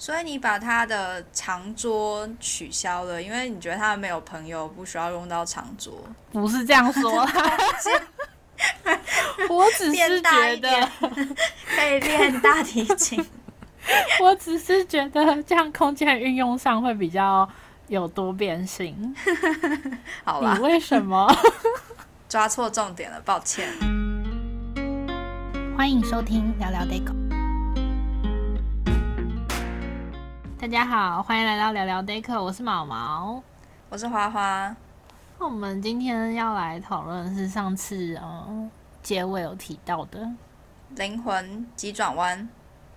所以你把他的长桌取消了，因为你觉得他没有朋友，不需要用到长桌。不是这样说，我只是觉得可以练大提琴。我只是觉得这样空间运用上会比较有多变性。好吧？你为什么抓错重点了？抱歉。欢迎收听聊聊 Deco。家好，欢迎来到聊聊 Deco，我是毛毛，我是花花。那我们今天要来讨论是上次嗯结尾有提到的灵魂急转弯。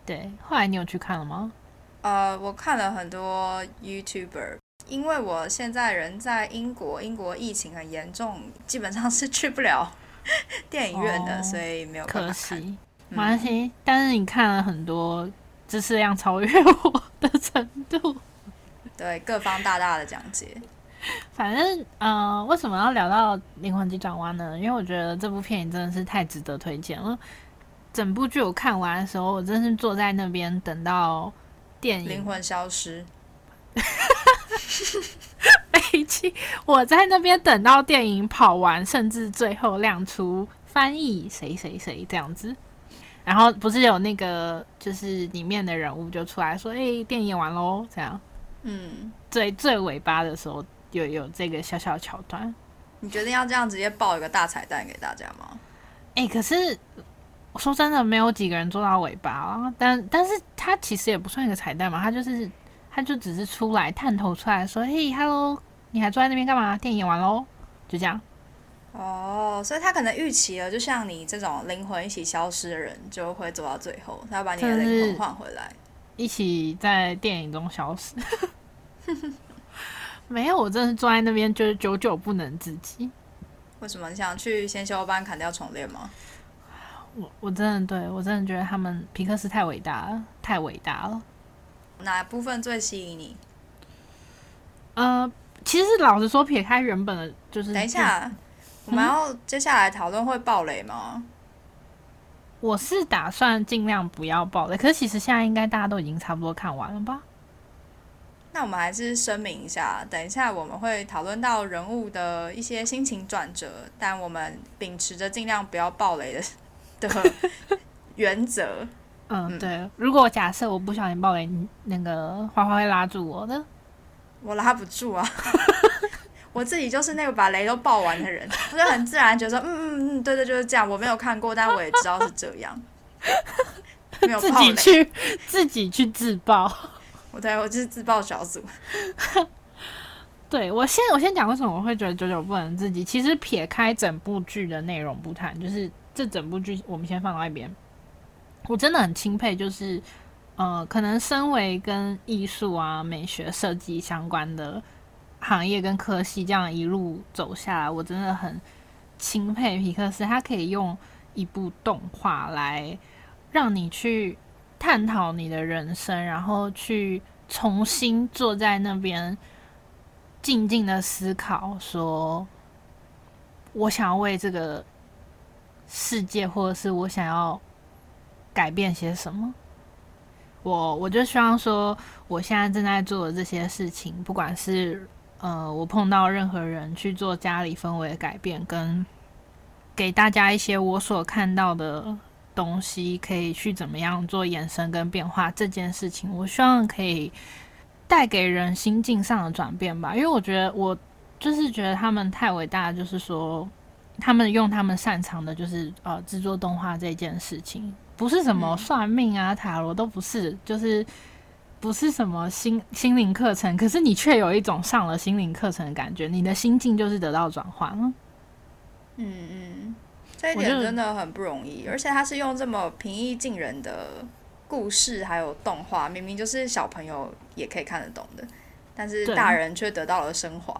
对，后来你有去看了吗？呃，我看了很多 YouTuber，因为我现在人在英国，英国疫情很严重，基本上是去不了 电影院的，哦、所以没有看。可惜，没关系。但是你看了很多。知识量超越我的程度，对各方大大的讲解。反正，呃，为什么要聊到《灵魂急转弯》呢？因为我觉得这部片影真的是太值得推荐了。整部剧我看完的时候，我真是坐在那边等到电影灵魂消失。没气，我在那边等到电影跑完，甚至最后亮出翻译谁谁谁这样子。然后不是有那个，就是里面的人物就出来说：“哎、欸，电影演完喽。”这样，嗯，最最尾巴的时候有有这个小小桥段。你决定要这样直接爆一个大彩蛋给大家吗？哎、欸，可是我说真的，没有几个人做到尾巴啊。但但是他其实也不算一个彩蛋嘛，他就是他就只是出来探头出来说：“嘿，Hello，你还坐在那边干嘛？电影演完喽。”就这样。哦，所以他可能预期了，就像你这种灵魂一起消失的人，就会走到最后，他要把你的灵魂换回来，一起在电影中消失。没有，我真的是坐在那边，就是久久不能自己。为什么？你想去先修班砍掉重练吗？我我真的对我真的觉得他们皮克斯太伟大了，太伟大了。哪部分最吸引你？呃，其实老实说，撇开原本的，就是等一下。我们要接下来讨论会爆雷吗？嗯？我是打算尽量不要爆雷，可是其实现在应该大家都已经差不多看完了吧？那我们还是声明一下，等一下我们会讨论到人物的一些心情转折，但我们秉持着尽量不要爆雷的 的原则。嗯，对。如果假设我不小心爆雷，那个花花会拉住我的，我拉不住啊。我自己就是那个把雷都爆完的人，我就很自然觉得说，嗯嗯嗯，对对，就是这样。我没有看过，但我也知道是这样。没有，自己去自己去自爆。我对我就是自爆小组。对，我先我先讲为什么我会觉得久久不能自己。其实撇开整部剧的内容不谈，就是这整部剧我们先放到一边。我真的很钦佩，就是呃，可能身为跟艺术啊、美学设计相关的。行业跟科系这样一路走下来，我真的很钦佩皮克斯，他可以用一部动画来让你去探讨你的人生，然后去重新坐在那边静静的思考，说我想要为这个世界，或者是我想要改变些什么。我我就希望说，我现在正在做的这些事情，不管是呃，我碰到任何人去做家里氛围的改变，跟给大家一些我所看到的东西，可以去怎么样做延伸跟变化这件事情，我希望可以带给人心境上的转变吧。因为我觉得我就是觉得他们太伟大，就是说他们用他们擅长的，就是呃制作动画这件事情，不是什么算命啊、塔罗都不是，就是。不是什么心心灵课程，可是你却有一种上了心灵课程的感觉，你的心境就是得到转换了。嗯嗯，这一点真的很不容易，而且他是用这么平易近人的故事还有动画，明明就是小朋友也可以看得懂的，但是大人却得到了升华。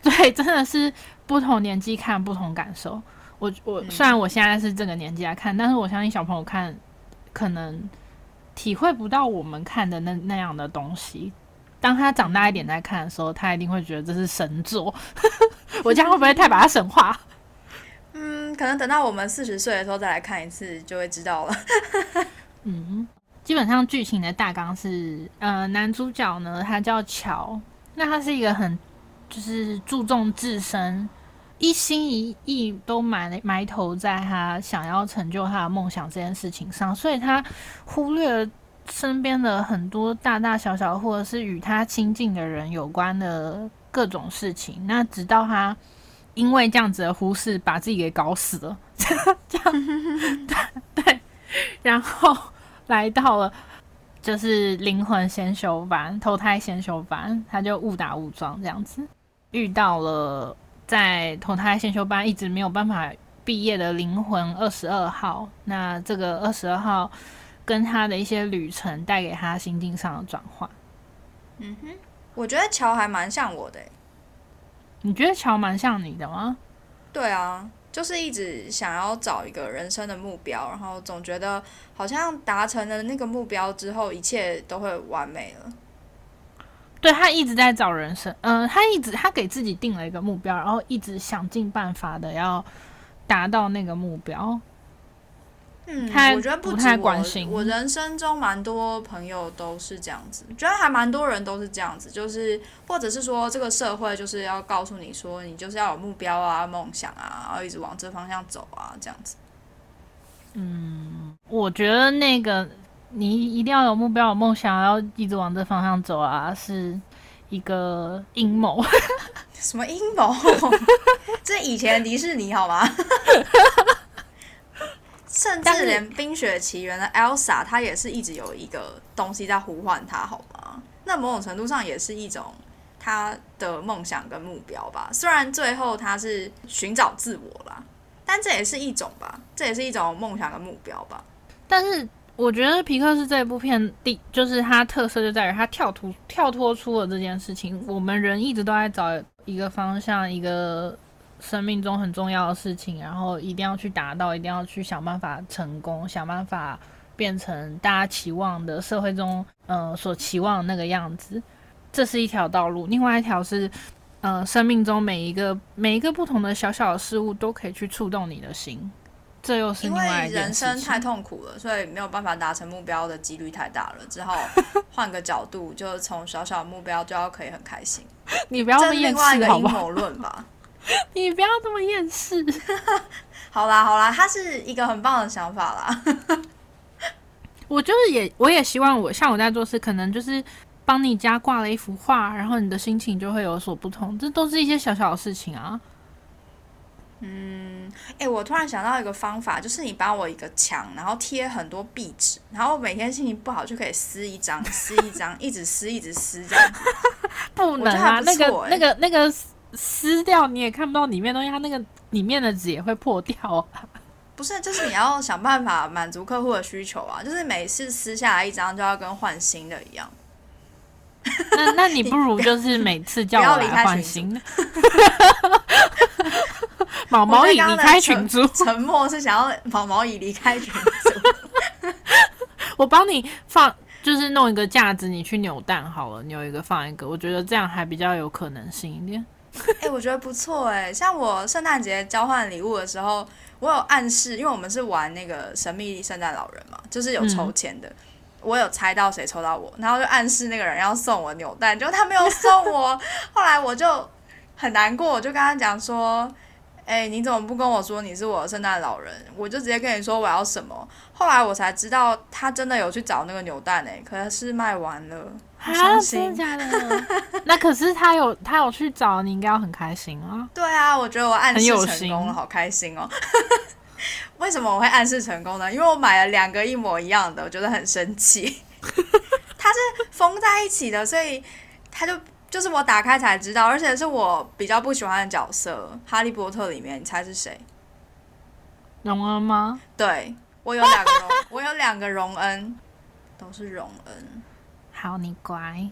对，对，真的是不同年纪看不同感受。我我虽然我现在是这个年纪来看，但是我相信小朋友看可能。体会不到我们看的那那样的东西，当他长大一点再看的时候，他一定会觉得这是神作。我这样会不会太把他神化？嗯，可能等到我们四十岁的时候再来看一次，就会知道了。嗯，基本上剧情的大纲是，呃，男主角呢，他叫乔，那他是一个很就是注重自身，一心一意都埋埋头在他想要成就他的梦想这件事情上，所以他忽略了身边的很多大大小小或者是与他亲近的人有关的各种事情。那直到他因为这样子的忽视，把自己给搞死了，这 样对对，然后。来到了，就是灵魂先修班、投胎先修班，他就误打误撞这样子遇到了，在投胎先修班一直没有办法毕业的灵魂二十二号。那这个二十二号跟他的一些旅程带给他心境上的转换。嗯哼，我觉得乔还蛮像我的。你觉得乔蛮像你的吗？对啊。就是一直想要找一个人生的目标，然后总觉得好像达成了那个目标之后，一切都会完美了。对，他一直在找人生，嗯、呃，他一直他给自己定了一个目标，然后一直想尽办法的要达到那个目标。嗯，我觉得不太关心。我人生中蛮多朋友都是这样子，觉得还蛮多人都是这样子，就是或者是说这个社会就是要告诉你说，你就是要有目标啊、梦想啊，然后一直往这方向走啊，这样子。嗯，我觉得那个你一定要有目标、有梦想，要一直往这方向走啊，是一个阴谋。什么阴谋？这以前迪士尼好吗？甚至连《冰雪奇缘》的 Elsa，她也是一直有一个东西在呼唤她，好吗？那某种程度上也是一种她的梦想跟目标吧。虽然最后她是寻找自我啦，但这也是一种吧，这也是一种梦想跟目标吧。但是我觉得皮克斯这部片第就是它特色就在于它跳脱跳脱出了这件事情。我们人一直都在找一个方向，一个。生命中很重要的事情，然后一定要去达到，一定要去想办法成功，想办法变成大家期望的社会中，呃，所期望的那个样子。这是一条道路。另外一条是，呃，生命中每一个每一个不同的小小的事物都可以去触动你的心。这又是。因为人生太痛苦了，所以没有办法达成目标的几率太大了。之后换个角度，就从小小目标就要可以很开心。你不要这另外一个阴谋论吧。你不要这么厌世。好 啦好啦，他是一个很棒的想法啦。我就是也，我也希望我像我在做事，可能就是帮你家挂了一幅画，然后你的心情就会有所不同。这都是一些小小的事情啊。嗯，哎、欸，我突然想到一个方法，就是你帮我一个墙，然后贴很多壁纸，然后每天心情不好就可以撕一张，撕一张，一直撕，一直撕这样。不能啊，欸、那个那个那个。撕掉你也看不到里面东西，它那个里面的纸也会破掉啊。不是，就是你要想办法满足客户的需求啊，就是每次撕下来一张就要跟换新的一样。那那 你不如就是 每次叫我来换新的。毛毛蚁离开群组，沉默是想要毛毛蚁离开群组。我帮你放，就是弄一个架子，你去扭蛋好了，扭一个放一个，我觉得这样还比较有可能性一点。哎、欸，我觉得不错哎，像我圣诞节交换礼物的时候，我有暗示，因为我们是玩那个神秘圣诞老人嘛，就是有抽签的，嗯、我有猜到谁抽到我，然后就暗示那个人要送我扭蛋，结果他没有送我，后来我就很难过，我就跟他讲说，哎、欸，你怎么不跟我说你是我的圣诞老人？我就直接跟你说我要什么。后来我才知道他真的有去找那个扭蛋哎，可是卖完了。啊，真的假的？那可是他有他有去找，你应该要很开心啊。对啊，我觉得我暗示成功了，好开心哦。为什么我会暗示成功呢？因为我买了两个一模一样的，我觉得很生气。它是封在一起的，所以它就就是我打开才知道，而且是我比较不喜欢的角色《哈利波特》里面，你猜是谁？荣恩吗？对，我有两个荣，我有两个荣恩，都是荣恩。好，你乖。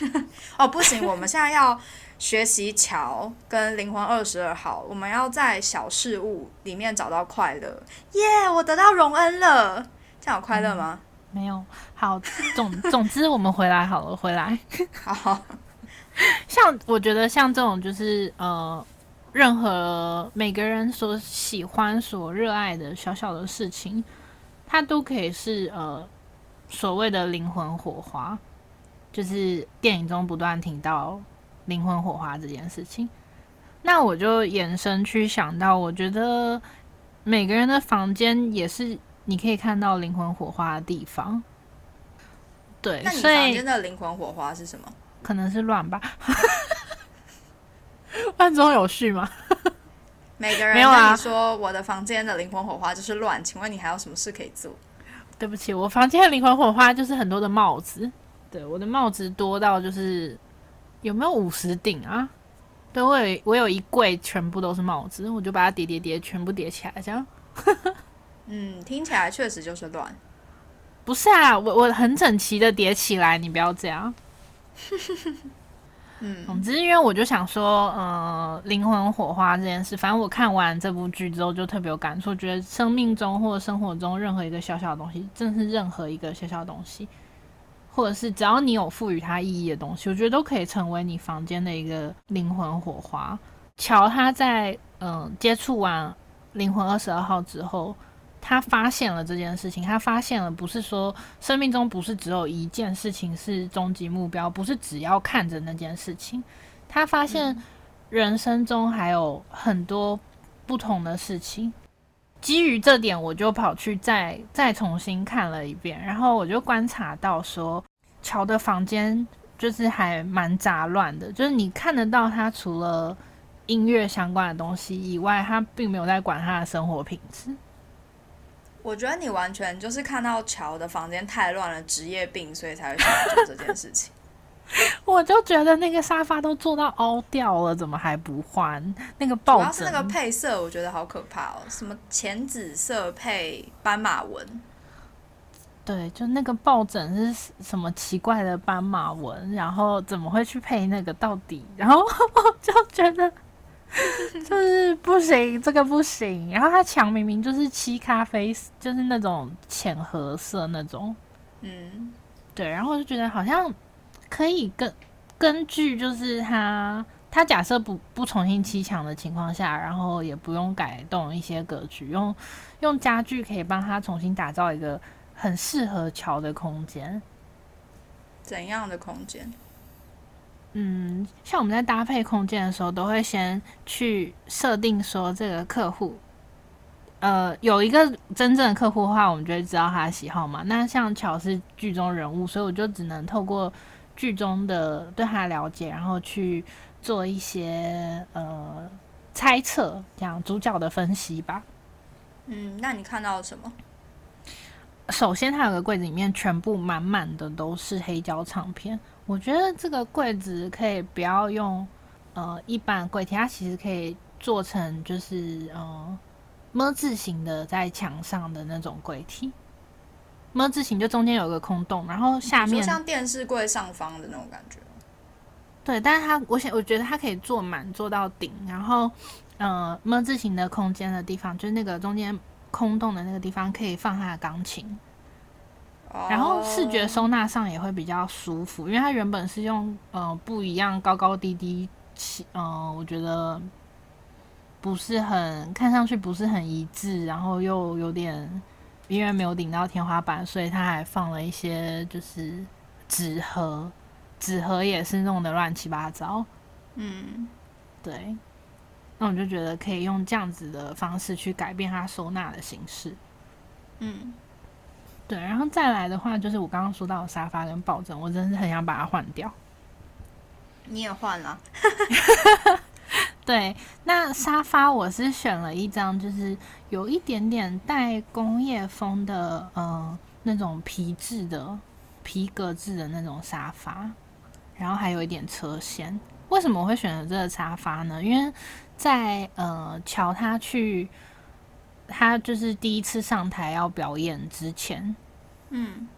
哦，不行，我们现在要学习乔跟灵魂二十二号，我们要在小事物里面找到快乐。耶、yeah，我得到荣恩了，这样有快乐吗、嗯？没有。好，总总之我们回来好了，回来。好。像我觉得像这种就是呃，任何每个人所喜欢、所热爱的小小的事情，它都可以是呃。所谓的灵魂火花，就是电影中不断提到灵魂火花这件事情。那我就延伸去想到，我觉得每个人的房间也是你可以看到灵魂火花的地方。对，那你房间的灵魂火花是什么？可能是乱吧，乱中有序吗？每个人跟你说我的房间的灵魂火花就是乱，请问你还有什么事可以做？对不起，我房间的灵魂火花就是很多的帽子。对，我的帽子多到就是有没有五十顶啊？对，我有我有一柜全部都是帽子，我就把它叠叠叠，全部叠起来，这样。嗯，听起来确实就是乱。不是啊，我我很整齐的叠起来，你不要这样。嗯，总之因为我就想说，呃，灵魂火花这件事，反正我看完这部剧之后就特别有感触，觉得生命中或者生活中任何一个小小的东西，真的是任何一个小小的东西。或者是只要你有赋予它意义的东西，我觉得都可以成为你房间的一个灵魂火花。乔他在嗯、接触完灵魂二十二号之后，他发现了这件事情。他发现了不是说生命中不是只有一件事情是终极目标，不是只要看着那件事情。他发现人生中还有很多不同的事情。基于这点，我就跑去再再重新看了一遍，然后我就观察到说，乔的房间就是还蛮杂乱的，就是你看得到他除了音乐相关的东西以外，他并没有在管他的生活品质。我觉得你完全就是看到乔的房间太乱了，职业病，所以才会想做这件事情。我就觉得那个沙发都做到凹掉了，怎么还不换？那个抱枕，主要是那个配色，我觉得好可怕哦！什么浅紫色配斑马纹？对，就那个抱枕是什么奇怪的斑马纹？然后怎么会去配那个到底？然后 我就觉得 就是不行，这个不行。然后它墙明明就是漆咖啡，就是那种浅褐色那种。嗯，对。然后我就觉得好像。可以根根据就是他他假设不不重新砌墙的情况下，然后也不用改动一些格局，用用家具可以帮他重新打造一个很适合乔的空间。怎样的空间？嗯，像我们在搭配空间的时候，都会先去设定说这个客户，呃，有一个真正的客户的话，我们就会知道他的喜好嘛。那像乔是剧中人物，所以我就只能透过。剧中的对他的了解，然后去做一些呃猜测，讲主角的分析吧。嗯，那你看到了什么？首先，他有个柜子里面全部满满的都是黑胶唱片。我觉得这个柜子可以不要用呃一般柜体，它其实可以做成就是呃么字形的在墙上的那种柜体。么字形就中间有个空洞，然后下面像电视柜上方的那种感觉。对，但是它，我想，我觉得它可以做满，做到顶，然后，呃，么字形的空间的地方，就是那个中间空洞的那个地方，可以放它的钢琴。Oh. 然后视觉收纳上也会比较舒服，因为它原本是用呃不一样高高低低，呃，我觉得不是很看上去不是很一致，然后又有点。因为没有顶到天花板，所以他还放了一些就是纸盒，纸盒也是弄得乱七八糟。嗯，对。那我就觉得可以用这样子的方式去改变它收纳的形式。嗯，对。然后再来的话，就是我刚刚说到的沙发跟抱枕，我真的是很想把它换掉。你也换了？对，那沙发我是选了一张，就是有一点点带工业风的，呃，那种皮质的皮革质的那种沙发，然后还有一点车线。为什么我会选择这个沙发呢？因为在呃乔他去，他就是第一次上台要表演之前，嗯，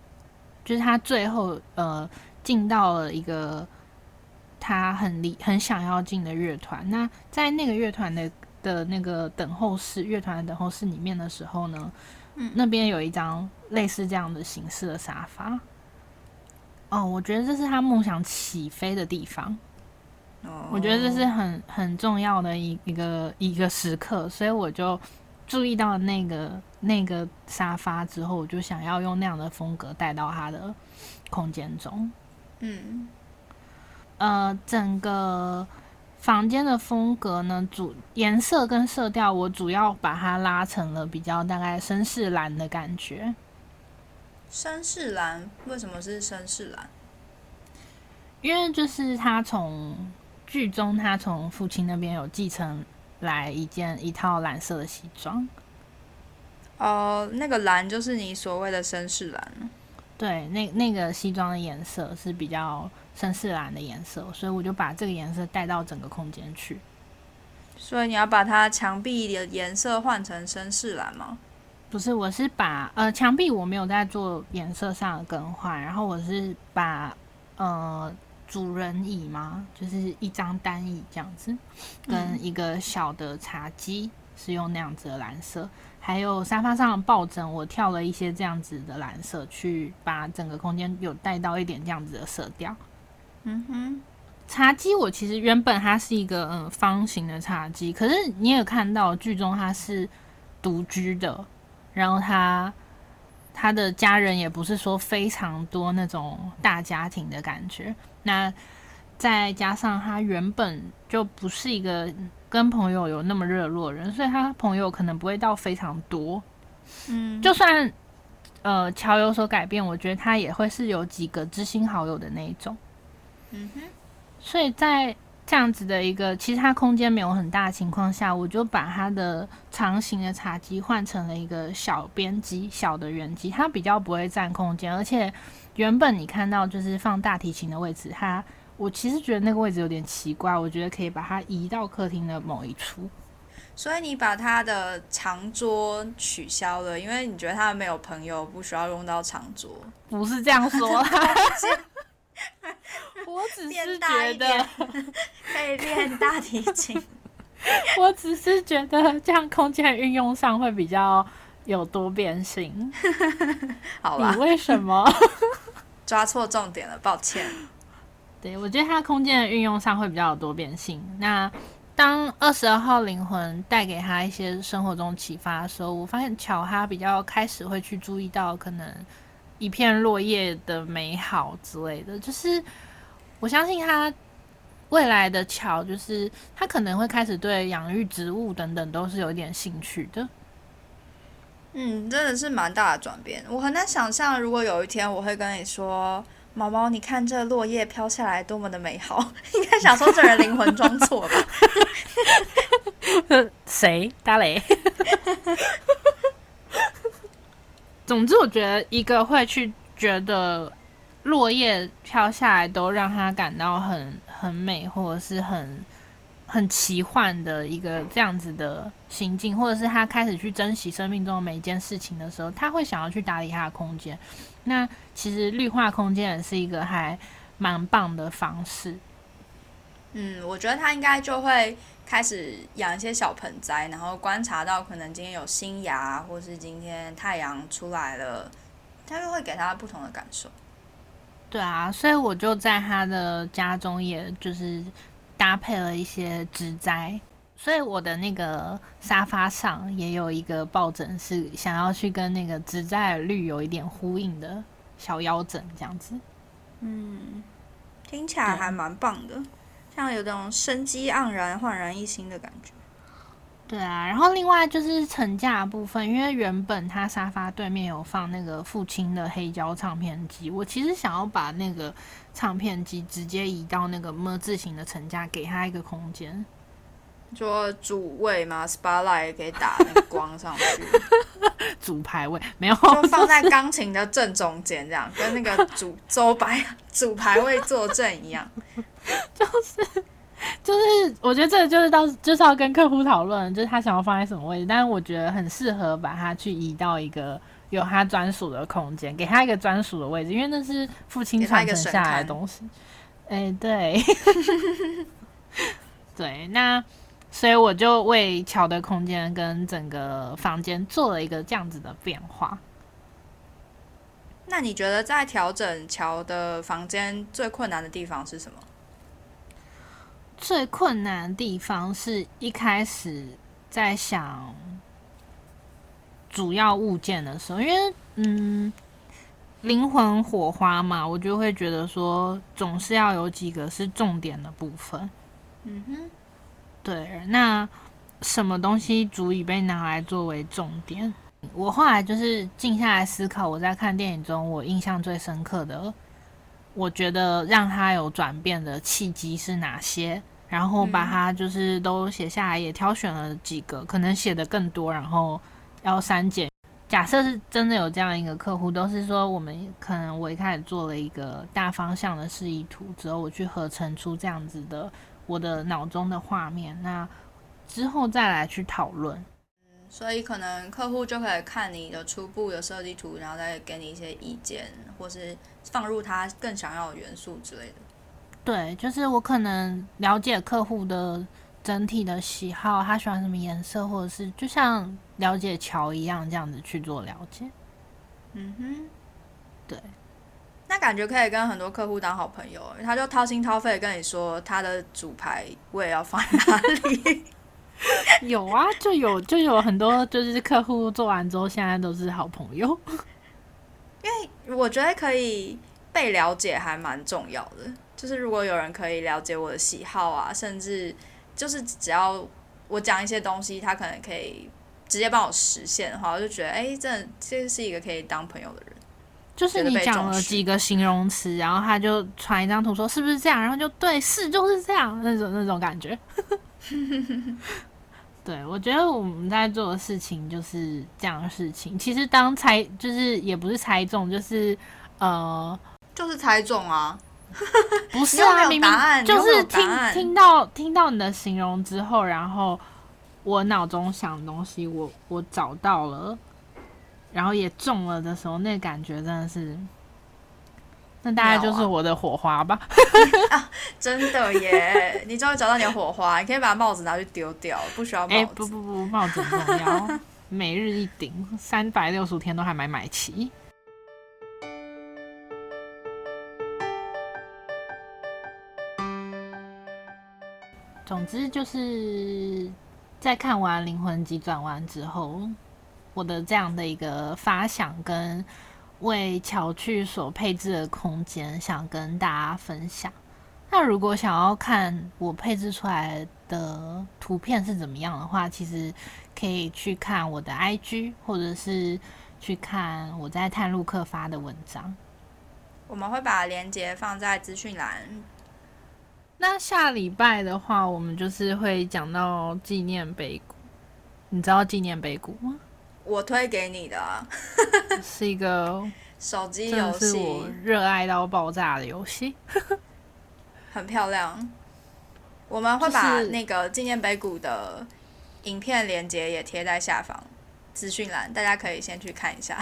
就是他最后呃进到了一个。他很理很想要进的乐团，那在那个乐团的的那个等候室，乐团的等候室里面的时候呢，嗯，那边有一张类似这样的形式的沙发。哦，我觉得这是他梦想起飞的地方。哦，我觉得这是很很重要的一一个一个时刻，所以我就注意到那个那个沙发之后，我就想要用那样的风格带到他的空间中。嗯，呃，整个房间的风格呢，主颜色跟色调，我主要把它拉成了比较大概绅士蓝的感觉。绅士蓝？为什么是绅士蓝？因为就是他从剧中，他从父亲那边有继承来一件一套蓝色的西装。哦，那个蓝就是你所谓的绅士蓝。对，那那个西装的颜色是比较绅士蓝的颜色，所以我就把这个颜色带到整个空间去。所以你要把它墙壁的颜色换成绅士蓝吗？不是，我是把呃墙壁我没有在做颜色上的更换，然后我是把呃主人椅吗，就是一张单椅这样子，跟一个小的茶几是用那样子的蓝色。还有沙发上的抱枕，我跳了一些这样子的蓝色，去把整个空间有带到一点这样子的色调。嗯哼，茶几我其实原本它是一个嗯方形的茶几，可是你也看到剧中它是独居的，然后他他的家人也不是说非常多那种大家庭的感觉。那再加上他原本就不是一个。跟朋友有那么热络的人，所以他朋友可能不会到非常多。嗯，就算呃乔有所改变，我觉得他也会是有几个知心好友的那一种。嗯哼，所以在这样子的一个其实它空间没有很大的情况下，我就把它的长形的茶几换成了一个小边机、小的圆机，它比较不会占空间，而且原本你看到就是放大提琴的位置，它。我其实觉得那个位置有点奇怪，我觉得可以把它移到客厅的某一处。所以你把他的长桌取消了，因为你觉得他没有朋友，不需要用到长桌。不是这样说啦，我只是觉得可以练大提琴。我只是觉得这样空间运用上会比较有多变性。好吧，你为什么 抓错重点了？抱歉。对，我觉得它空间的运用上会比较有多变性。那当二十二号灵魂带给他一些生活中启发的时候，我发现乔哈比较开始会去注意到可能一片落叶的美好之类的。就是我相信他未来的巧，就是他可能会开始对养育植物等等都是有一点兴趣的。嗯，真的是蛮大的转变。我很难想象，如果有一天我会跟你说。毛毛，你看这落叶飘下来多么的美好！应该想说这人灵魂装错吧？谁？大雷？总之，我觉得一个会去觉得落叶飘下来都让他感到很很美，或者是很很奇幻的一个这样子的心境，或者是他开始去珍惜生命中的每一件事情的时候，他会想要去打理他的空间。那其实绿化空间也是一个还蛮棒的方式。嗯，我觉得他应该就会开始养一些小盆栽，然后观察到可能今天有新芽，或是今天太阳出来了，他就会给他不同的感受。对啊，所以我就在他的家中，也就是搭配了一些植栽。所以我的那个沙发上也有一个抱枕，是想要去跟那个植栽绿有一点呼应的小腰枕，这样子。嗯，听起来还蛮棒的，像有种生机盎然、焕然一新的感觉。对啊，然后另外就是层架的部分，因为原本他沙发对面有放那个父亲的黑胶唱片机，我其实想要把那个唱片机直接移到那个么字形的层架，给他一个空间。说主位嘛，spotlight 可以打那个光上去，主排位没有，就放在钢琴的正中间，这样跟那个主 周白主排位坐正一样。就是 就是，我觉得这个就是到就是要跟客户讨论，就是他想要放在什么位置，但是我觉得很适合把它去移到一个有他专属的空间，给他一个专属的位置，因为那是父亲传承下来的东西。哎、欸，对，对，那。所以我就为乔的空间跟整个房间做了一个这样子的变化。那你觉得在调整乔的房间最困难的地方是什么？最困难的地方是一开始在想，主要物件的时候，因为嗯，灵魂火花嘛，我就会觉得说，总是要有几个是重点的部分。嗯哼，对，那什么东西足以被拿来作为重点？我后来就是静下来思考，我在看电影中我印象最深刻的，我觉得让他有转变的契机是哪些？然后把它就是都写下来，也挑选了几个，可能写的更多，然后要删减。假设是真的有这样一个客户，都是说我们可能我一开始做了一个大方向的示意图之后，我去合成出这样子的我的脑中的画面，那之后再来去讨论。嗯，所以可能客户就可以看你的初步的设计图，然后再给你一些意见，或是放入他更想要的元素之类的。对，就是我可能了解客户的整体的喜好，他喜欢什么颜色，或者是就像了解桥一样这样子去做了解。嗯哼，对，那感觉可以跟很多客户当好朋友，他就掏心掏肺跟你说他的主牌我也要放在哪里。有啊，就有就有很多就是客户做完之后，现在都是好朋友。因为我觉得可以被了解还蛮重要的。就是如果有人可以了解我的喜好啊，甚至就是只要我讲一些东西，他可能可以直接帮我实现的话，我就觉得哎，这这是一个可以当朋友的人。就是你讲了几个形容词，然后他就传一张图说是不是这样，然后就对，是就是这样那种那种感觉。对，我觉得我们在做的事情就是这样的事情。其实当猜就是也不是猜中，就是呃，就是猜中啊。不 是啊，明明就是听听到听到你的形容之后，然后我脑中想的东西我，我我找到了，然后也中了的时候，那个感觉真的是，那大概就是我的火花吧。啊 啊、真的耶！你终于找到你的火花，你可以把帽子拿去丢掉，不需要帽子。欸、不不不，帽子很重要，每日一顶，三百六十五天都还没买齐。总之就是在看完《灵魂急转弯》之后，我的这样的一个发想跟为巧去所配置的空间，想跟大家分享。那如果想要看我配置出来的图片是怎么样的话，其实可以去看我的 IG，或者是去看我在探路客发的文章。我们会把链接放在资讯栏。那下礼拜的话，我们就是会讲到纪念碑谷。你知道纪念碑谷吗？我推给你的，是一个 手机游戏，是我热爱到爆炸的游戏，很漂亮。我们会把那个纪念碑谷的影片连接也贴在下方资讯栏，大家可以先去看一下。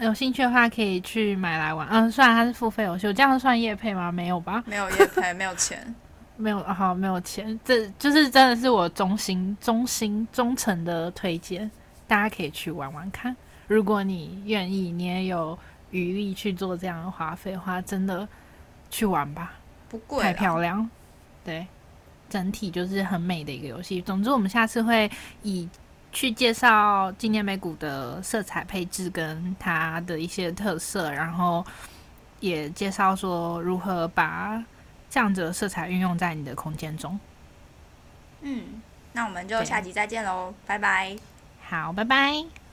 有兴趣的话，可以去买来玩。嗯，虽然它是付费游戏，我这样算业配吗？没有吧？没有业配，没有钱，没有好，没有钱。这就是真的是我衷心、衷心、忠诚的推荐，大家可以去玩玩看。如果你愿意，你也有余力去做这样的花费的话，真的去玩吧，不贵，太漂亮。对，整体就是很美的一个游戏。总之，我们下次会以。去介绍纪念美谷的色彩配置跟它的一些特色，然后也介绍说如何把这样子的色彩运用在你的空间中。嗯，那我们就下集再见喽，拜拜。好，拜拜。